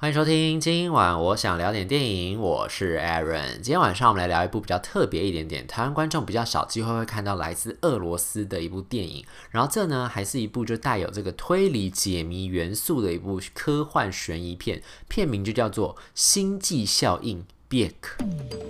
欢迎收听，今晚我想聊点电影，我是 Aaron。今天晚上我们来聊一部比较特别一点点，台湾观众比较少机会会看到来自俄罗斯的一部电影。然后这呢，还是一部就带有这个推理解谜元素的一部科幻悬疑片，片名就叫做《星际效应》（Beck）。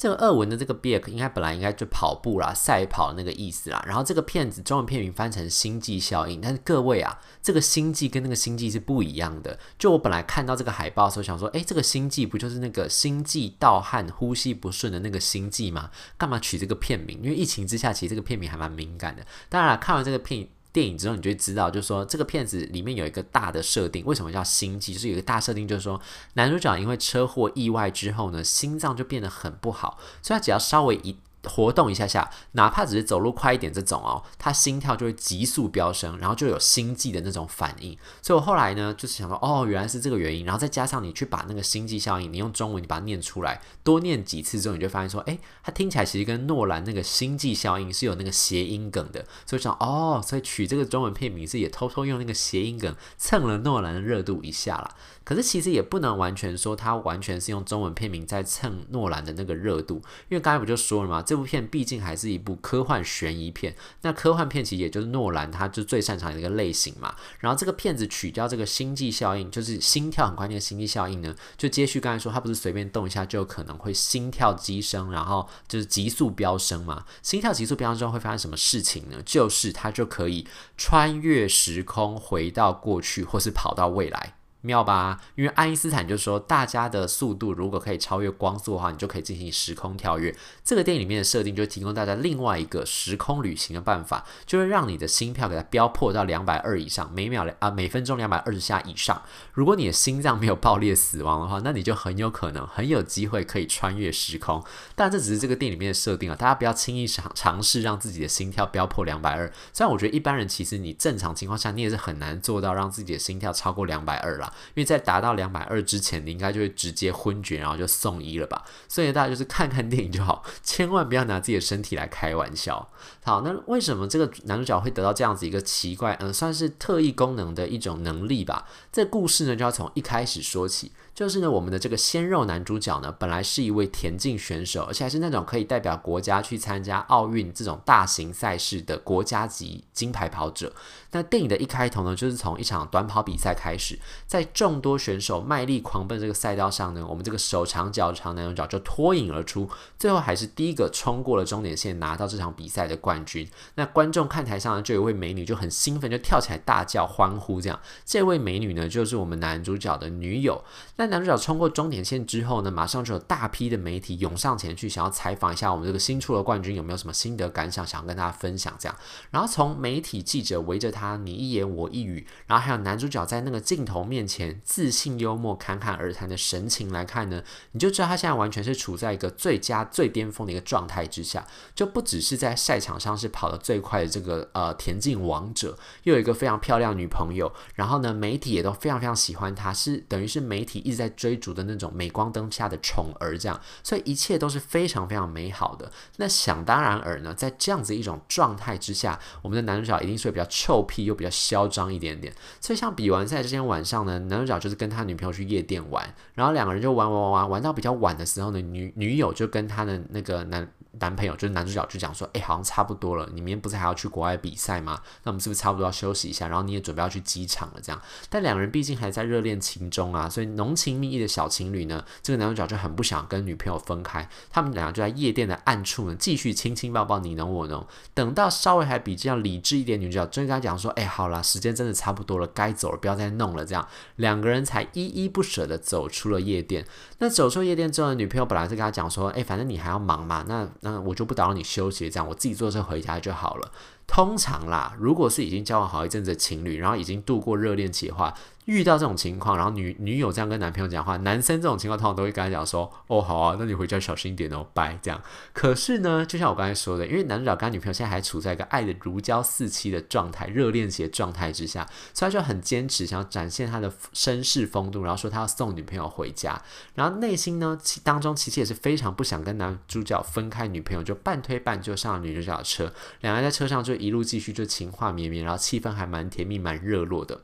这个俄文的这个 Beg 应该本来应该就跑步啦，赛跑那个意思啦。然后这个片子中文片名翻成《星际效应》，但是各位啊，这个星际跟那个星际是不一样的。就我本来看到这个海报的时候，想说，诶，这个星际不就是那个星际盗汗、呼吸不顺的那个星际吗？干嘛取这个片名？因为疫情之下，其实这个片名还蛮敏感的。当然，看完这个片。电影之后，你就会知道，就是说这个片子里面有一个大的设定，为什么叫星际？就是有一个大设定，就是说男主角因为车祸意外之后呢，心脏就变得很不好，所以他只要稍微一。活动一下下，哪怕只是走路快一点这种哦，他心跳就会急速飙升，然后就有心悸的那种反应。所以我后来呢，就是想说，哦，原来是这个原因。然后再加上你去把那个心悸效应，你用中文你把它念出来，多念几次之后，你就发现说，诶，它听起来其实跟诺兰那个心悸效应是有那个谐音梗的。所以想，哦，所以取这个中文片名是也偷偷用那个谐音梗蹭了诺兰的热度一下啦。可是其实也不能完全说它完全是用中文片名在蹭诺兰的那个热度，因为刚才不就说了吗？这部片毕竟还是一部科幻悬疑片，那科幻片其实也就是诺兰他就最擅长的一个类型嘛。然后这个片子取掉这个星际效应，就是心跳很快那个星际效应呢，就接续刚才说，它不是随便动一下就有可能会心跳激升，然后就是急速飙升嘛。心跳急速飙升之后会发生什么事情呢？就是它就可以穿越时空回到过去，或是跑到未来。妙吧？因为爱因斯坦就说，大家的速度如果可以超越光速的话，你就可以进行时空跳跃。这个电影里面的设定就提供大家另外一个时空旅行的办法，就是让你的心跳给它飙破到两百二以上，每秒啊每分钟两百二十下以上。如果你的心脏没有爆裂死亡的话，那你就很有可能很有机会可以穿越时空。但这只是这个电影里面的设定啊，大家不要轻易尝尝试让自己的心跳飙破两百二。虽然我觉得一般人其实你正常情况下你也是很难做到让自己的心跳超过两百二啦。因为在达到两百二之前，你应该就会直接昏厥，然后就送医了吧。所以大家就是看看电影就好，千万不要拿自己的身体来开玩笑。好，那为什么这个男主角会得到这样子一个奇怪，嗯，算是特异功能的一种能力吧？这故事呢，就要从一开始说起。就是呢，我们的这个鲜肉男主角呢，本来是一位田径选手，而且还是那种可以代表国家去参加奥运这种大型赛事的国家级金牌跑者。那电影的一开头呢，就是从一场短跑比赛开始，在众多选手卖力狂奔这个赛道上呢，我们这个手长脚长男主角就脱颖而出，最后还是第一个冲过了终点线，拿到这场比赛的冠军。那观众看台上呢，就有一位美女就很兴奋，就跳起来大叫欢呼，这样。这位美女呢，就是我们男主角的女友。那男主角冲过终点线之后呢，马上就有大批的媒体涌上前去，想要采访一下我们这个新出的冠军有没有什么心得感想，想要跟大家分享这样。然后从媒体记者围着他你一言我一语，然后还有男主角在那个镜头面前自信幽默、侃侃而谈的神情来看呢，你就知道他现在完全是处在一个最佳、最巅峰的一个状态之下，就不只是在赛场上是跑得最快的这个呃田径王者，又有一个非常漂亮女朋友，然后呢，媒体也都非常非常喜欢他，是等于是媒体。一一直在追逐的那种镁光灯下的宠儿，这样，所以一切都是非常非常美好的。那想当然尔呢，在这样子一种状态之下，我们的男主角一定是比较臭屁又比较嚣张一点点。所以像比完赛这天晚上呢，男主角就是跟他女朋友去夜店玩，然后两个人就玩玩玩玩，玩到比较晚的时候呢，女女友就跟他的那个男。男朋友就是男主角，就讲说：“哎、好像差不多了。你明天不是还要去国外比赛吗？那我们是不是差不多要休息一下？然后你也准备要去机场了，这样。但两人毕竟还在热恋情中啊，所以浓情蜜意的小情侣呢，这个男主角就很不想跟女朋友分开。他们两个就在夜店的暗处呢，继续亲亲抱抱，你侬我侬。等到稍微还比较理智一点，女主角终于跟他讲说：‘哎、好啦，时间真的差不多了，该走了，不要再弄了。’这样两个人才依依不舍的走出了夜店。那走出夜店之后，女朋友本来是跟他讲说：‘哎、反正你还要忙嘛，那那我就不打扰你。’休息这样，我自己坐车回家就好了。通常啦，如果是已经交往好一阵子的情侣，然后已经度过热恋期的话。遇到这种情况，然后女女友这样跟男朋友讲话，男生这种情况通常都会跟他讲说：“哦，好啊，那你回家小心一点哦，拜。”这样。可是呢，就像我刚才说的，因为男主角跟他女朋友现在还处在一个爱的如胶似漆的状态、热恋期的状态之下，所以他就很坚持想要展现他的绅士风度，然后说他要送女朋友回家。然后内心呢，其当中其实也是非常不想跟男主角分开，女朋友就半推半就上了女主角的车，两人在车上就一路继续就情话绵绵，然后气氛还蛮甜蜜、蛮热络的。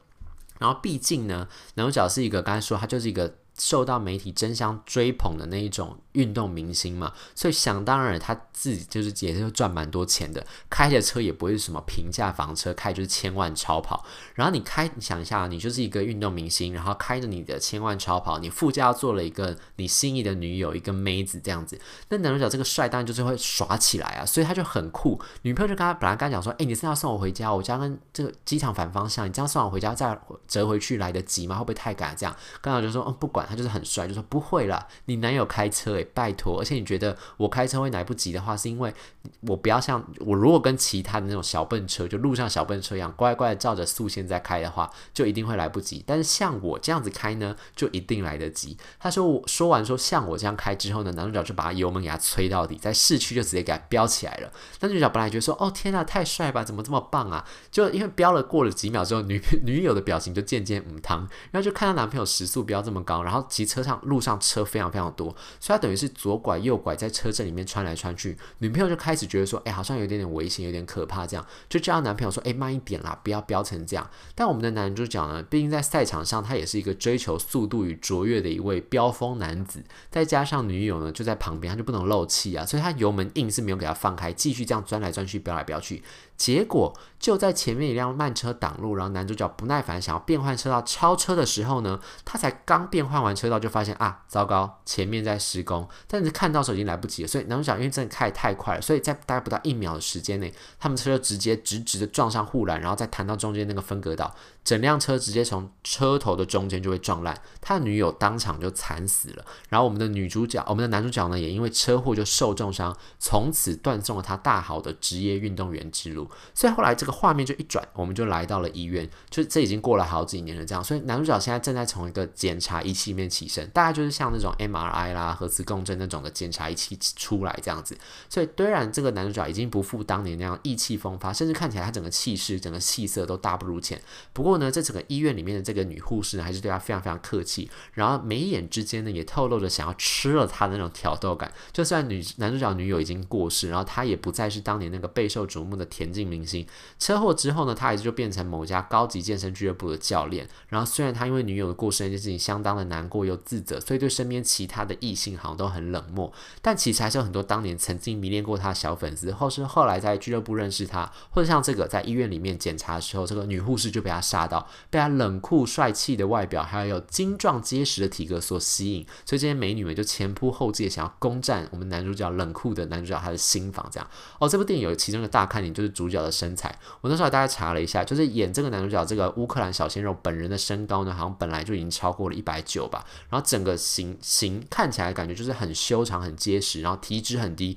然后毕竟呢，男主角是一个，刚才说他就是一个。受到媒体争相追捧的那一种运动明星嘛，所以想当然他自己就是也是赚蛮多钱的，开的车也不会是什么平价房车，开就是千万超跑。然后你开，你想一下，你就是一个运动明星，然后开着你的千万超跑，你副驾坐了一个你心仪的女友，一个妹子这样子。那男主角这个帅当然就是会耍起来啊，所以他就很酷。女朋友就跟他本来跟他讲说，哎，你是要送我回家，我家跟这个机场反方向，你这样送我回家再折回去来得及吗？会不会太赶？这样刚好就说，嗯，不管。他就是很帅，就说不会啦，你男友开车诶，拜托，而且你觉得我开车会来不及的话，是因为我不要像我如果跟其他的那种小笨车，就路上小笨车一样，乖乖的照着速线在开的话，就一定会来不及。但是像我这样子开呢，就一定来得及。他说我说完说像我这样开之后呢，男主角就把油门给他催到底，在市区就直接给他飙起来了。男主角本来觉得说哦天呐，太帅吧，怎么这么棒啊？就因为飙了过了几秒之后，女 女友的表情就渐渐母汤，然后就看到男朋友时速飙这么高，然后骑车。车上路上车非常非常多，所以他等于是左拐右拐在车阵里面穿来穿去。女朋友就开始觉得说，哎，好像有点点危险，有点可怕，这样就叫男朋友说，哎，慢一点啦，不要飙成这样。但我们的男主角呢，毕竟在赛场上，他也是一个追求速度与卓越的一位飙风男子，再加上女友呢就在旁边，他就不能漏气啊，所以他油门硬是没有给他放开，继续这样钻来钻去，飙来飙去。结果就在前面一辆慢车挡路，然后男主角不耐烦想要变换车道超车的时候呢，他才刚变换完车道就发现啊，糟糕，前面在施工，但是看到时候已经来不及了。所以男主角因为真的开得太快了，所以在大概不到一秒的时间内，他们车就直接直直的撞上护栏，然后再弹到中间那个分隔岛，整辆车直接从车头的中间就会撞烂，他的女友当场就惨死了。然后我们的女主角，我们的男主角呢，也因为车祸就受重伤，从此断送了他大好的职业运动员之路。所以后来这个画面就一转，我们就来到了医院，就这已经过了好几年了，这样。所以男主角现在正在从一个检查仪器里面起身，大概就是像那种 MRI 啦、核磁共振那种的检查仪器出来这样子。所以虽然这个男主角已经不复当年那样意气风发，甚至看起来他整个气势、整个气色都大不如前。不过呢，这整个医院里面的这个女护士呢，还是对他非常非常客气，然后眉眼之间呢，也透露着想要吃了他的那种挑逗感。就算女男主角女友已经过世，然后他也不再是当年那个备受瞩目的甜进明星，车祸之后呢，他还是就变成某家高级健身俱乐部的教练。然后虽然他因为女友的过世那件事情相当的难过又自责，所以对身边其他的异性好像都很冷漠。但其实还是有很多当年曾经迷恋过他的小粉丝，或是后来在俱乐部认识他，或者像这个在医院里面检查的时候，这个女护士就被他杀到，被他冷酷帅气的外表，还有精壮结实的体格所吸引。所以这些美女们就前仆后继想要攻占我们男主角冷酷的男主角他的心房。这样哦，这部电影有其中的大看点就是主主角的身材，我那时候大概查了一下，就是演这个男主角这个乌克兰小鲜肉本人的身高呢，好像本来就已经超过了一百九吧，然后整个形形看起来感觉就是很修长、很结实，然后体脂很低，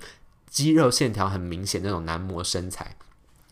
肌肉线条很明显那种男模身材。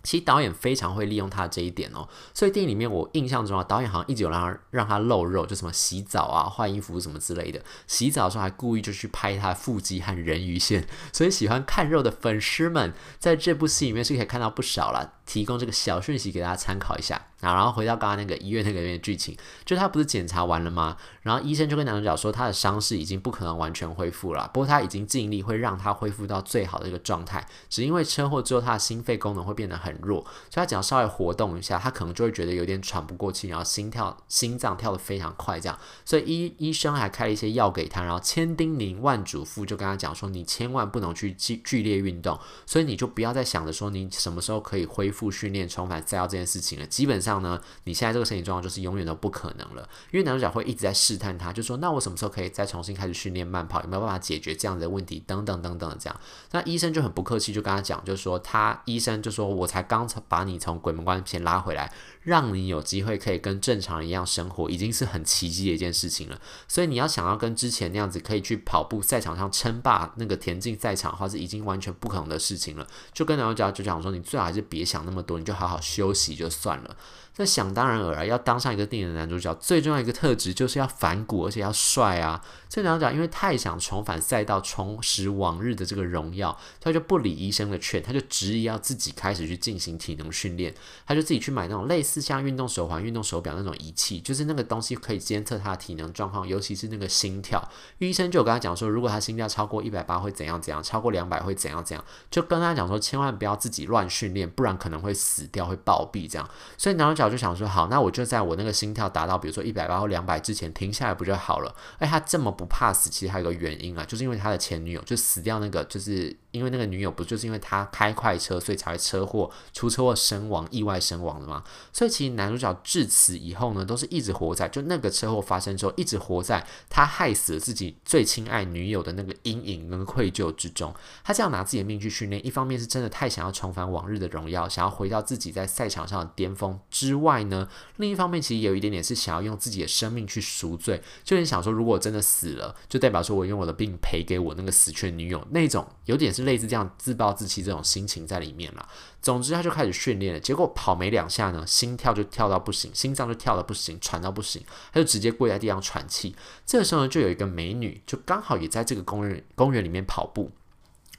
其实导演非常会利用他这一点哦，所以电影里面我印象中啊，导演好像一直有让他让他露肉，就什么洗澡啊、换衣服什么之类的。洗澡的时候还故意就去拍他腹肌和人鱼线，所以喜欢看肉的粉丝们在这部戏里面是可以看到不少了。提供这个小讯息给大家参考一下啊，然后回到刚刚那个医院那个里面剧情，就他不是检查完了吗？然后医生就跟男主角说，他的伤势已经不可能完全恢复了，不过他已经尽力会让他恢复到最好的一个状态，只因为车祸之后他的心肺功能会变得很弱，所以他只要稍微活动一下，他可能就会觉得有点喘不过气，然后心跳心脏跳得非常快这样，所以医医生还开了一些药给他，然后千叮咛万嘱咐就跟他讲说，你千万不能去剧剧烈运动，所以你就不要再想着说你什么时候可以恢复。复训练重返赛道这件事情了，基本上呢，你现在这个身体状况就是永远都不可能了。因为男主角会一直在试探他，就说：“那我什么时候可以再重新开始训练慢跑？有没有办法解决这样的问题？等等等等的这样。”那医生就很不客气，就跟他讲，就说他医生就说：“我才刚把你从鬼门关前拉回来。”让你有机会可以跟正常人一样生活，已经是很奇迹的一件事情了。所以你要想要跟之前那样子可以去跑步赛场上称霸那个田径赛场的话，是已经完全不可能的事情了。就跟男主角就讲说，你最好还是别想那么多，你就好好休息就算了。那想当然尔啊，要当上一个电影的男主角，最重要一个特质就是要反骨，而且要帅啊。这男主角因为太想重返赛道，重拾往日的这个荣耀，他就不理医生的劝，他就执意要自己开始去进行体能训练。他就自己去买那种类似像运动手环、运动手表那种仪器，就是那个东西可以监测他的体能状况，尤其是那个心跳。医生就有跟他讲说，如果他心跳超过一百八会怎样怎样，超过两百会怎样怎样，就跟他讲说，千万不要自己乱训练，不然可能会死掉，会暴毙这样。所以男主角。就想说，好，那我就在我那个心跳达到，比如说一百八或两百之前停下来不就好了？哎，他这么不怕死，其实还有个原因啊，就是因为他的前女友就死掉那个，就是。因为那个女友不就是因为他开快车，所以才会车祸出车祸身亡、意外身亡的吗？所以其实男主角至此以后呢，都是一直活在就那个车祸发生之后，一直活在他害死了自己最亲爱女友的那个阴影跟愧疚之中。他这样拿自己的命去训练，一方面是真的太想要重返往日的荣耀，想要回到自己在赛场上的巅峰之外呢，另一方面其实有一点点是想要用自己的生命去赎罪，就是想说，如果真的死了，就代表说我用我的病赔给我那个死去的女友，那种有点是。类似这样自暴自弃这种心情在里面了。总之，他就开始训练了。结果跑没两下呢，心跳就跳到不行，心脏就跳到不行，喘到不行，他就直接跪在地上喘气。这个时候呢，就有一个美女，就刚好也在这个公园公园里面跑步，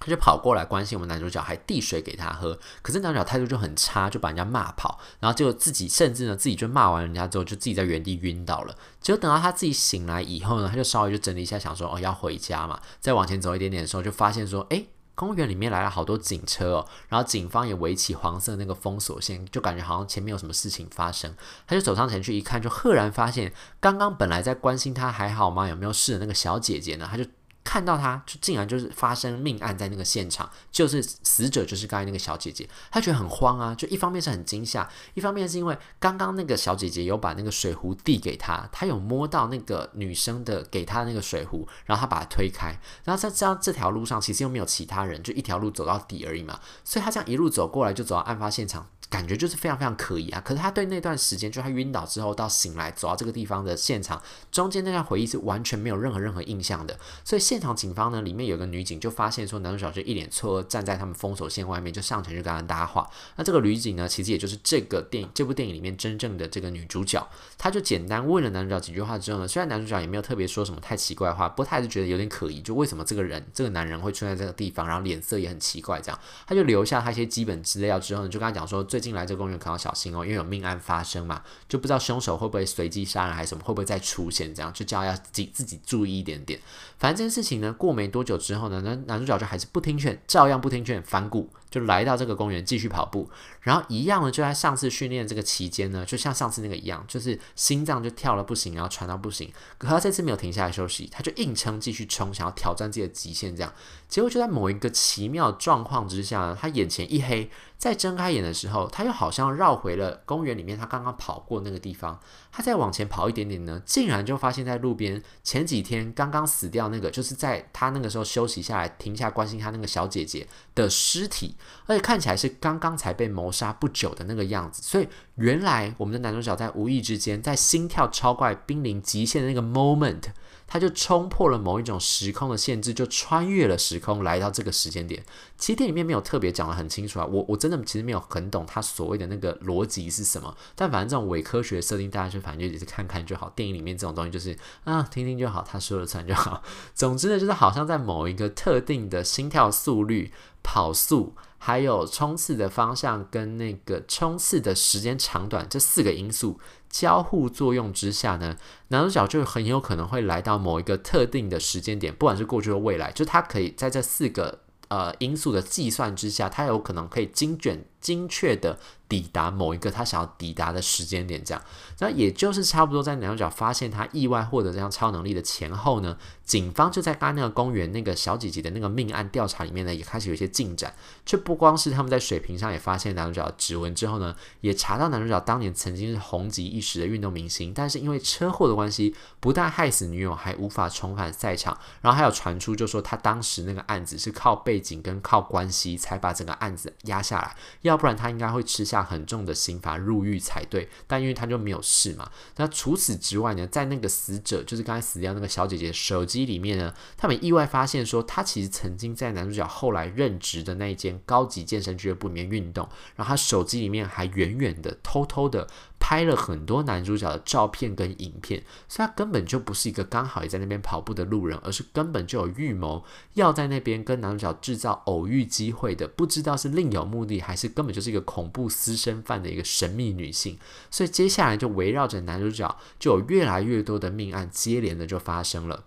他就跑过来关心我们男主角，还递水给他喝。可是男主角态度就很差，就把人家骂跑，然后就自己甚至呢自己就骂完人家之后，就自己在原地晕倒了。结果等到他自己醒来以后呢，他就稍微就整理一下，想说哦要回家嘛，再往前走一点点的时候，就发现说诶。公园里面来了好多警车哦，然后警方也围起黄色那个封锁线，就感觉好像前面有什么事情发生。他就走上前去一看，就赫然发现，刚刚本来在关心他还好吗，有没有事的那个小姐姐呢，他就。看到他就竟然就是发生命案在那个现场，就是死者就是刚才那个小姐姐，他觉得很慌啊，就一方面是很惊吓，一方面是因为刚刚那个小姐姐有把那个水壶递给他，他有摸到那个女生的给他那个水壶，然后他把它推开，然后在这样这条路上其实又没有其他人，就一条路走到底而已嘛，所以他这样一路走过来就走到案发现场。感觉就是非常非常可疑啊！可是他对那段时间，就他晕倒之后到醒来走到这个地方的现场中间那段回忆是完全没有任何任何印象的。所以现场警方呢，里面有个女警就发现说，男主角就一脸错愕站在他们封锁线外面，就上前去跟他搭话。那这个女警呢，其实也就是这个电影这部电影里面真正的这个女主角。她就简单问了男主角几句话之后呢，虽然男主角也没有特别说什么太奇怪的话，不过他还是觉得有点可疑，就为什么这个人这个男人会出现在这个地方，然后脸色也很奇怪，这样他就留下他一些基本资料之后呢，就跟他讲说，最最近来这公园可要。小心哦，因为有命案发生嘛，就不知道凶手会不会随机杀人还是什么，会不会再出现？这样就叫要自己自己注意一点点。反正这件事情呢，过没多久之后呢，男男主角就还是不听劝，照样不听劝，反骨。就来到这个公园继续跑步，然后一样呢，就在上次训练这个期间呢，就像上次那个一样，就是心脏就跳了不行，然后喘到不行。可他这次没有停下来休息，他就硬撑继续冲，想要挑战自己的极限。这样，结果就在某一个奇妙状况之下呢，他眼前一黑，再睁开眼的时候，他又好像绕回了公园里面他刚刚跑过那个地方。他再往前跑一点点呢，竟然就发现，在路边前几天刚刚死掉那个，就是在他那个时候休息下来停下关心他那个小姐姐的尸体。而且看起来是刚刚才被谋杀不久的那个样子，所以原来我们的男主角在无意之间，在心跳超快、濒临极限的那个 moment，他就冲破了某一种时空的限制，就穿越了时空来到这个时间点。其实电影里面没有特别讲得很清楚啊，我我真的其实没有很懂他所谓的那个逻辑是什么。但反正这种伪科学设定，大家就反正就只是看看就好。电影里面这种东西就是啊，听听就好，他说了算就好。总之呢，就是好像在某一个特定的心跳速率、跑速。还有冲刺的方向跟那个冲刺的时间长短这四个因素交互作用之下呢，男主角就很有可能会来到某一个特定的时间点，不管是过去或未来，就他可以在这四个呃因素的计算之下，他有可能可以精准精确的。抵达某一个他想要抵达的时间点，这样，那也就是差不多在男主角发现他意外获得这样超能力的前后呢，警方就在刚刚那个公园那个小姐姐的那个命案调查里面呢，也开始有一些进展。这不光是他们在水平上也发现男主角的指纹之后呢，也查到男主角当年曾经是红极一时的运动明星，但是因为车祸的关系，不但害死女友，还无法重返赛场。然后还有传出就说他当时那个案子是靠背景跟靠关系才把整个案子压下来，要不然他应该会吃下。很重的刑罚入狱才对。但因为他就没有事嘛。那除此之外呢，在那个死者，就是刚才死掉那个小姐姐手机里面呢，他们意外发现说，她其实曾经在男主角后来任职的那一间高级健身俱乐部里面运动，然后她手机里面还远远的、偷偷的。拍了很多男主角的照片跟影片，所以他根本就不是一个刚好也在那边跑步的路人，而是根本就有预谋要在那边跟男主角制造偶遇机会的，不知道是另有目的，还是根本就是一个恐怖私生饭的一个神秘女性。所以接下来就围绕着男主角，就有越来越多的命案接连的就发生了。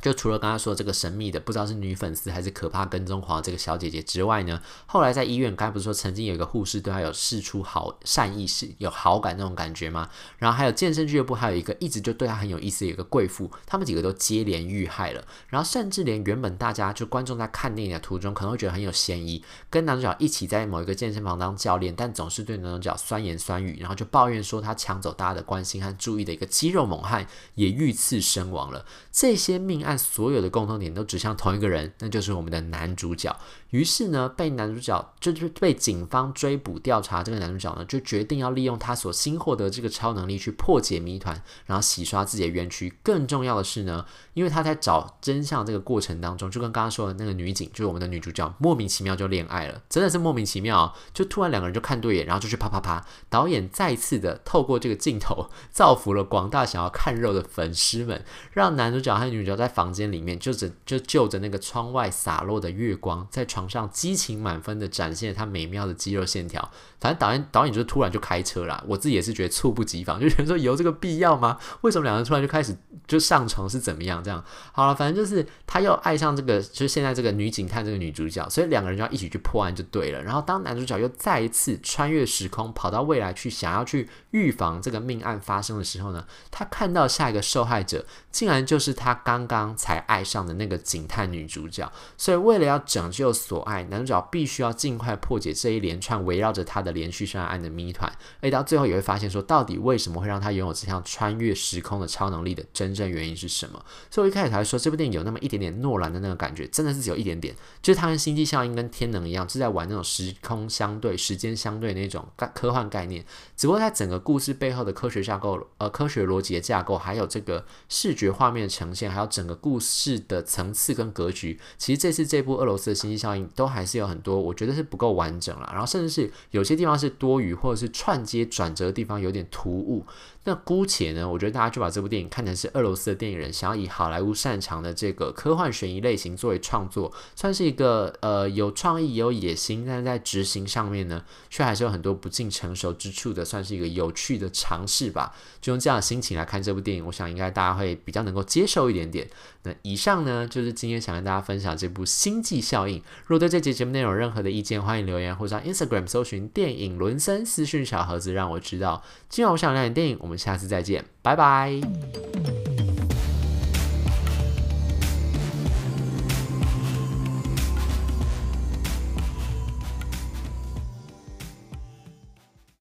就除了刚刚说这个神秘的不知道是女粉丝还是可怕跟踪狂这个小姐姐之外呢，后来在医院，刚才不是说曾经有一个护士对她有释出好善意，是有好感那种感觉吗？然后还有健身俱乐部，还有一个一直就对她很有意思的一个贵妇，他们几个都接连遇害了。然后甚至连原本大家就观众在看电影的途中可能会觉得很有嫌疑，跟男主角一起在某一个健身房当教练，但总是对男主角酸言酸语，然后就抱怨说他抢走大家的关心和注意的一个肌肉猛汉也遇刺身亡了。这些命案案所有的共同点都指向同一个人，那就是我们的男主角。于是呢，被男主角就是被警方追捕调查，这个男主角呢就决定要利用他所新获得这个超能力去破解谜团，然后洗刷自己的冤屈。更重要的是呢，因为他在找真相这个过程当中，就跟刚刚说的那个女警，就是我们的女主角，莫名其妙就恋爱了，真的是莫名其妙，就突然两个人就看对眼，然后就去啪啪啪。导演再次的透过这个镜头，造福了广大想要看肉的粉丝们，让男主角和女主角在房间里面就着就就着那个窗外洒落的月光，在床上激情满分的展现他美妙的肌肉线条。反正导演导演就突然就开车了，我自己也是觉得猝不及防，就觉得说有这个必要吗？为什么两个人突然就开始就上床是怎么样？这样好了，反正就是他又爱上这个，就是现在这个女警探这个女主角，所以两个人就要一起去破案就对了。然后当男主角又再一次穿越时空跑到未来去，想要去预防这个命案发生的时候呢，他看到下一个受害者竟然就是他刚刚刚才爱上的那个警探女主角。所以为了要拯救所爱，男主角必须要尽快破解这一连串围绕着他的连续杀人案的谜团，而到最后也会发现说，到底为什么会让他拥有这项穿越时空的超能力的真正原因是什么？所以我一开始才会说，这部电影有那么一点点诺兰的那个感觉，真的是只有一点点，就是它跟星际效应跟天能一样，是在玩那种时空相对、时间相对那种科幻概念。只不过在整个故事背后的科学架构、呃，科学逻辑的架构，还有这个视觉画面的呈现，还有整个故事的层次跟格局，其实这次这部俄罗斯的星际效应都还是有很多，我觉得是不够完整了。然后甚至是有些地方是多余，或者是串接转折的地方有点突兀。那姑且呢，我觉得大家就把这部电影看成是俄罗斯的电影人想要以好莱坞擅长的这个科幻悬疑类型作为创作，算是一个呃有创意、有野心，但是在执行上面呢，却还是有很多不尽成熟之处的，算是一个有趣的尝试吧。就用这样的心情来看这部电影，我想应该大家会比较能够接受一点点。那以上呢，就是今天想跟大家分享这部《星际效应》。如果对这节节目内容有任何的意见，欢迎留言或者上 Instagram 搜寻电影伦森私讯小盒子，让我知道。今晚我想聊点电影，我们下次再见，拜拜。